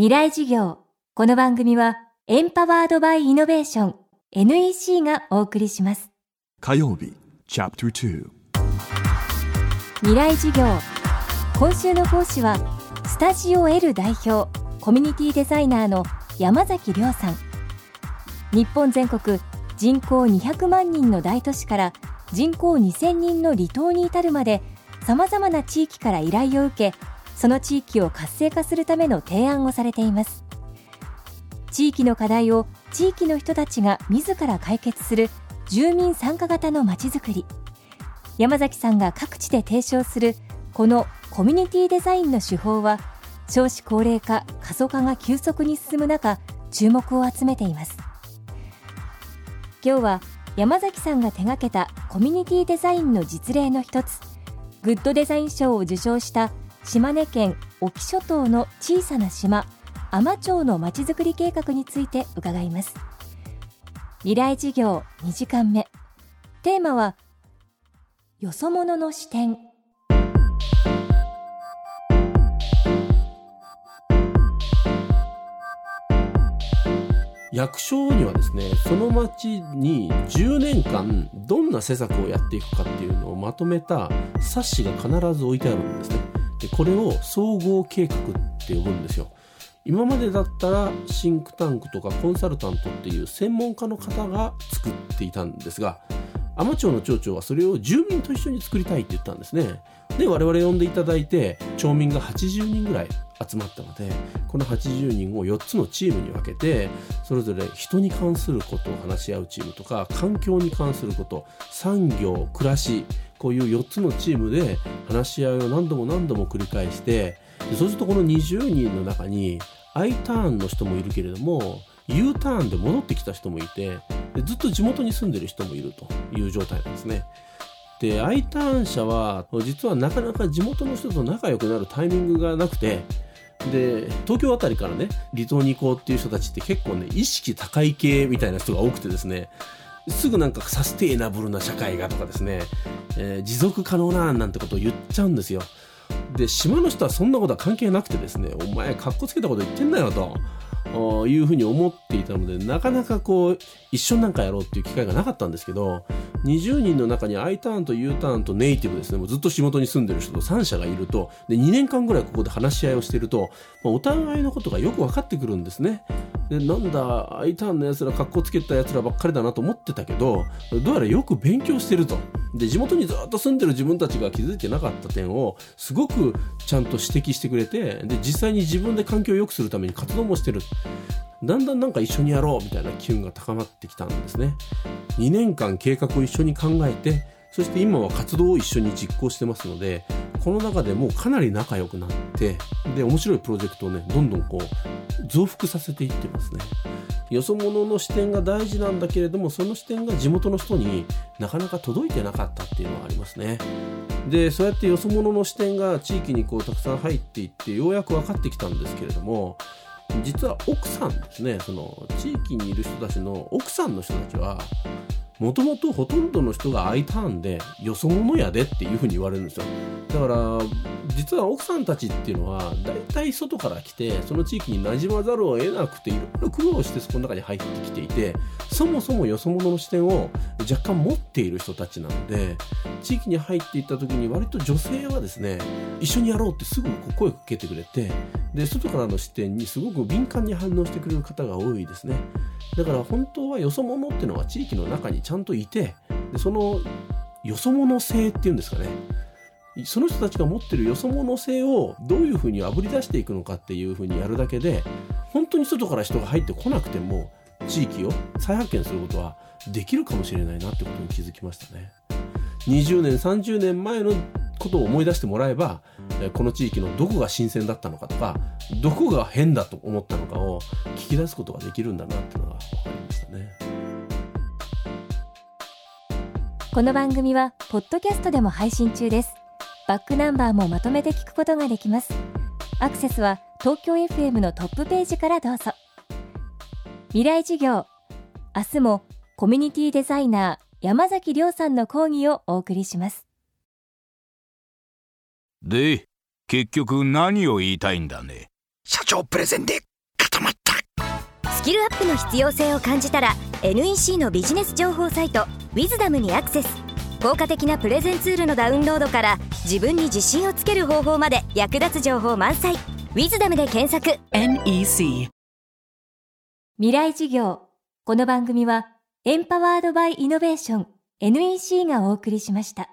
未来事業。この番組はエンパワードバイイノベーション NEC がお送りします。火曜日チャプター未来事業。今週の講師はスタジオ L 代表コミュニティデザイナーの山崎亮さん。日本全国人口200万人の大都市から人口2000人の離島に至るまでさまざまな地域から依頼を受けその地域を活性化するための提案をされています。地域の課題を地域の人たちが自ら解決する住民参加型のまちづくり。山崎さんが各地で提唱するこのコミュニティデザインの手法は少子高齢化過疎化が急速に進む中注目を集めています。今日は山崎さんが手掛けたコミュニティデザインの実例の一つグッドデザイン賞を受賞した島根県隠岐諸島の小さな島海士町のまちづくり計画について伺います。未来事業2時間目。テーマはよそ者の視点。役所にはですねその町に10年間どんな施策をやっていくかっていうのをまとめた冊子が必ず置いてあるんですね。でこれを総合計画って呼ぶんですよ。今までだったらシンクタンクとかコンサルタントっていう専門家の方が作っていたんですが海士町の町長はそれを住民と一緒に作りたいって言ったんですね。で我々呼んでいただいて町民が80人ぐらい集まったのでこの80人を4つのチームに分けてそれぞれ人に関することを話し合うチームとか環境に関すること産業暮らしこういう4つのチームで話し合いを何度も何度も繰り返してそうするとこの20人の中に I ターンの人もいるけれども U ターンで戻ってきた人もいてずっと地元に住んでる人もいるという状態なんですね。で I ターン者は実はなかなか地元の人と仲良くなるタイミングがなくてで東京あたりからね離島に行こうっていう人たちって結構ね意識高い系みたいな人が多くてですねすぐなんかサステイナブルな社会がとかですね、えー、持続可能ななんてことを言っちゃうんですよ。で島の人はそんなことは関係なくてですねお前かっこつけたこと言ってんだよというふうに思っていたのでなかなかこう一緒になんかやろうっていう機会がなかったんですけど20人の中に I ターンと U ターンとネイティブですね。もうずっと仕事に住んでる人と3社がいるとで2年間ぐらいここで話し合いをしてると、まあ、お互いのことがよく分かってくるんですね。でなんだ I ターンのやつらかっこつけたやつらばっかりだなと思ってたけどどうやらよく勉強してると。で地元にずっと住んでる自分たちが気づいてなかった点をすごくちゃんと指摘してくれてで実際に自分で環境を良くするために活動もしてる。だんだんなんか一緒にやろうみたいな機運が高まってきたんですね。2年間計画を一緒に考えてそして今は活動を一緒に実行してますのでこの中でもうかなり仲良くなってで面白いプロジェクトをねどんどんこう増幅させていってますね。よそ者の視点が大事なんだけれどもその視点が地元の人になかなか届いてなかったっていうのはありますね。でそうやってよそ者の視点が地域にこうたくさん入っていってようやく分かってきたんですけれども実は奥さんですねその地域にいる人たちの奥さんの人たちはもともとほとんどの人が I ターンでよそ者やでっていうふうに言われるんですよ。だから実は奥さんたちっていうのは大体外から来てその地域に馴染まざるを得なくていろいろ苦労してそこの中に入ってきていてそもそもよそ者の視点を若干持っている人たちなので地域に入っていった時に割と女性はですね一緒にやろうってすぐ声をかけてくれてで外からの視点にすごく敏感に反応してくれる方が多いですね。だから本当はよそ者っていうのは地域の中にちゃんといてでそのよそ者性っていうんですかねその人たちが持ってるよそ者性をどういうふうにあぶり出していくのかっていうふうにやるだけで本当に外から人が入ってこなくても地域を再発見することはできるかもしれないなってことに気づきましたね。20年30年前のことを思い出してもらえばこの地域のどこが新鮮だったのかとかどこが変だと思ったのかを聞き出すことができるんだなっていうのが分かりましたねこの番組はポッドキャストでも配信中です。バックナンバーもまとめて聞くことができます。アクセスは東京 FM のトップページからどうぞ。未来事業明日もコミュニティデザイナー山崎亮さんの講義をお送りします。で結局何を言いたいんだね。社長プレゼンでスキルアップの必要性を感じたら NEC のビジネス情報サイト「ウィズダムにアクセス。効果的なプレゼンツールのダウンロードから自分に自信をつける方法まで役立つ情報満載「ウィズダムで検索。NEC 未来事業。この番組はエンパワードバイイノベーション NEC がお送りしました